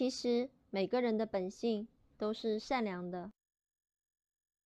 其实每个人的本性都是善良的。